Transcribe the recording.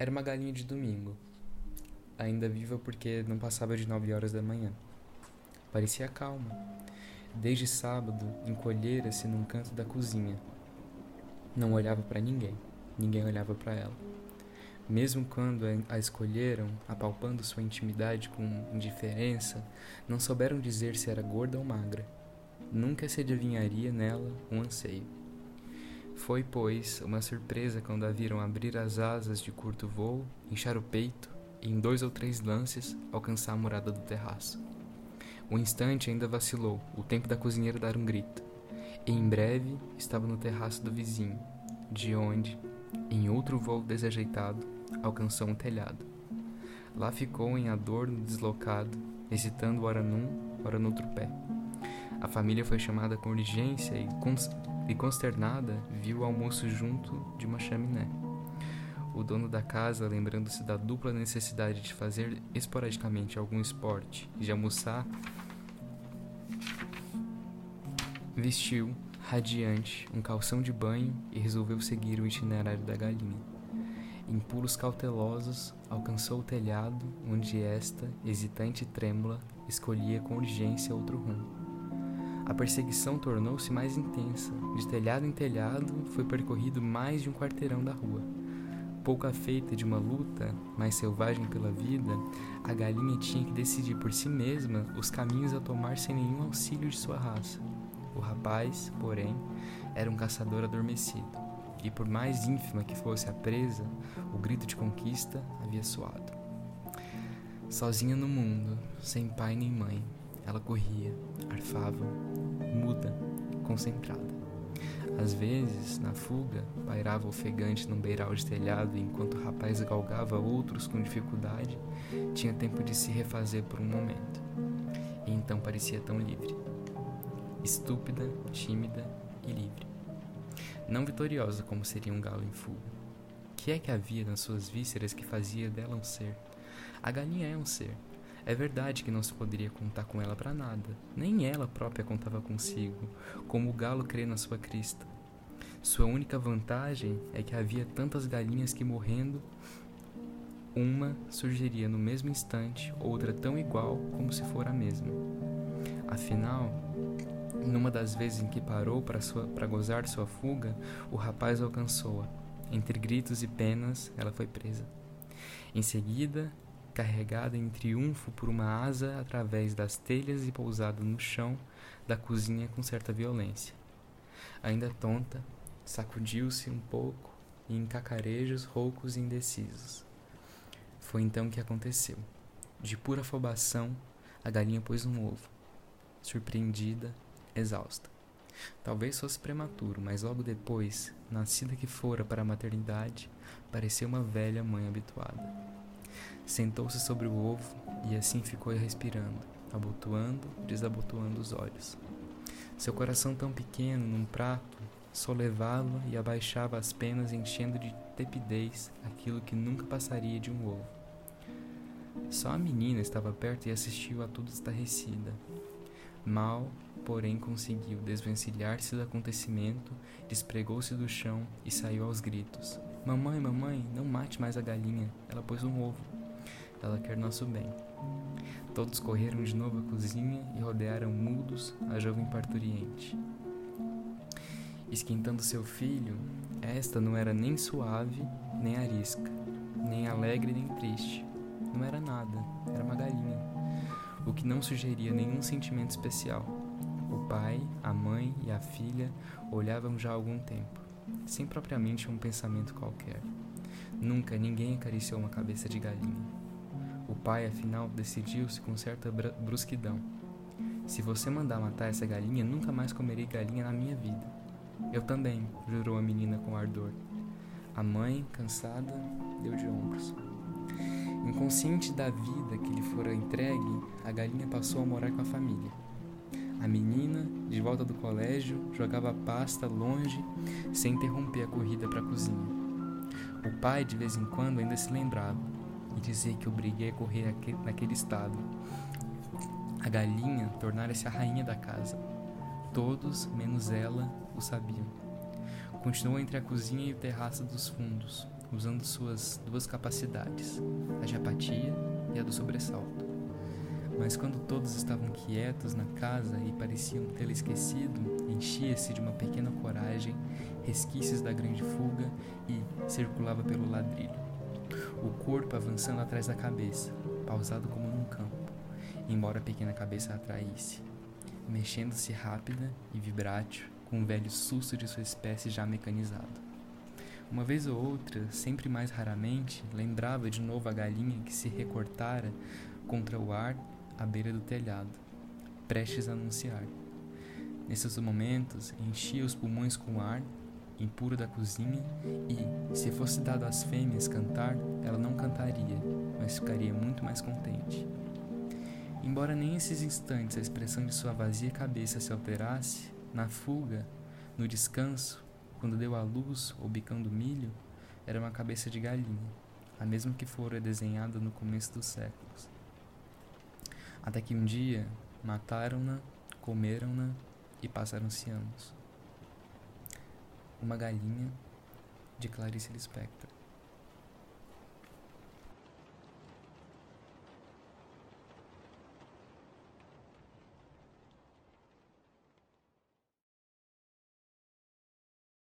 Era uma galinha de domingo, ainda viva porque não passava de nove horas da manhã. Parecia calma. Desde sábado, encolhera-se num canto da cozinha. Não olhava para ninguém, ninguém olhava para ela. Mesmo quando a escolheram, apalpando sua intimidade com indiferença, não souberam dizer se era gorda ou magra. Nunca se adivinharia nela um anseio. Foi, pois, uma surpresa quando a viram abrir as asas de curto voo, inchar o peito e, em dois ou três lances, alcançar a morada do terraço. Um instante ainda vacilou, o tempo da cozinheira dar um grito, e em breve estava no terraço do vizinho, de onde, em outro voo desajeitado, alcançou um telhado. Lá ficou em adorno deslocado, hesitando ora num, ora no outro pé. A família foi chamada com urgência e, e consternada, viu o almoço junto de uma chaminé. O dono da casa, lembrando-se da dupla necessidade de fazer esporadicamente algum esporte e de almoçar, vestiu, radiante, um calção de banho e resolveu seguir o itinerário da galinha. Em pulos cautelosos, alcançou o telhado, onde esta, hesitante e trêmula, escolhia com urgência outro rumo. A perseguição tornou-se mais intensa. De telhado em telhado, foi percorrido mais de um quarteirão da rua. Pouco afeita de uma luta, mais selvagem pela vida, a galinha tinha que decidir por si mesma os caminhos a tomar sem nenhum auxílio de sua raça. O rapaz, porém, era um caçador adormecido, e por mais ínfima que fosse a presa, o grito de conquista havia soado. Sozinha no mundo, sem pai nem mãe, ela corria, arfava, muda, concentrada. Às vezes, na fuga, pairava ofegante num beiral de telhado enquanto o rapaz galgava outros com dificuldade, tinha tempo de se refazer por um momento. E então parecia tão livre. Estúpida, tímida e livre. Não vitoriosa como seria um galo em fuga. O que é que havia nas suas vísceras que fazia dela um ser? A galinha é um ser, é verdade que não se poderia contar com ela para nada, nem ela própria contava consigo, como o galo crê na sua crista. Sua única vantagem é que havia tantas galinhas que morrendo, uma surgiria no mesmo instante, outra tão igual como se for a mesma. Afinal, numa das vezes em que parou para gozar sua fuga, o rapaz alcançou-a. Entre gritos e penas, ela foi presa. Em seguida, carregada em triunfo por uma asa através das telhas e pousada no chão da cozinha com certa violência. Ainda tonta, sacudiu-se um pouco em cacarejos roucos e indecisos. Foi então que aconteceu. De pura afobação, a galinha pôs um ovo. Surpreendida, exausta. Talvez fosse prematuro, mas logo depois, nascida que fora para a maternidade, parecia uma velha mãe habituada. Sentou-se sobre o ovo e assim ficou respirando, abotoando, desabotoando os olhos. Seu coração tão pequeno num prato só levava e abaixava as penas, enchendo de tepidez aquilo que nunca passaria de um ovo. Só a menina estava perto e assistiu a tudo estarrecida. Mal, porém, conseguiu desvencilhar-se do acontecimento, despregou-se do chão e saiu aos gritos. Mamãe, mamãe, não mate mais a galinha, ela pôs um ovo. Ela quer nosso bem. Todos correram de novo à cozinha e rodearam mudos a jovem parturiente. Esquentando seu filho, esta não era nem suave, nem arisca, nem alegre, nem triste. Não era nada, era uma galinha, o que não sugeria nenhum sentimento especial. O pai, a mãe e a filha olhavam já há algum tempo, sem propriamente um pensamento qualquer. Nunca ninguém acariciou uma cabeça de galinha. O pai, afinal, decidiu-se com certa brusquidão. Se você mandar matar essa galinha, nunca mais comerei galinha na minha vida. Eu também, jurou a menina com ardor. A mãe, cansada, deu de ombros. Inconsciente da vida que lhe fora entregue, a galinha passou a morar com a família. A menina, de volta do colégio, jogava pasta longe, sem interromper a corrida para a cozinha. O pai, de vez em quando, ainda se lembrava e dizer que obriguei a correr naquele estado. A galinha tornara-se a rainha da casa. Todos, menos ela, o sabiam. Continuou entre a cozinha e o terraço dos fundos, usando suas duas capacidades, a de apatia e a do sobressalto. Mas quando todos estavam quietos na casa e pareciam tê-la esquecido, enchia-se de uma pequena coragem, resquícios da grande fuga e circulava pelo ladrilho. O corpo avançando atrás da cabeça, pausado como num campo, embora a pequena cabeça atraísse, mexendo-se rápida e vibrátil, com um velho susto de sua espécie já mecanizado. Uma vez ou outra, sempre mais raramente, lembrava de novo a galinha que se recortara contra o ar à beira do telhado, prestes a anunciar. Nesses momentos, enchia os pulmões com ar impuro da cozinha e, se fosse dado às fêmeas cantar, ela não cantaria, mas ficaria muito mais contente. Embora nem esses instantes a expressão de sua vazia cabeça se alterasse, na fuga, no descanso, quando deu à luz ou bicando milho, era uma cabeça de galinha, a mesma que fora desenhada no começo dos séculos. Até que um dia mataram-na, comeram-na e passaram-se anos. Uma galinha de Clarice Lispector.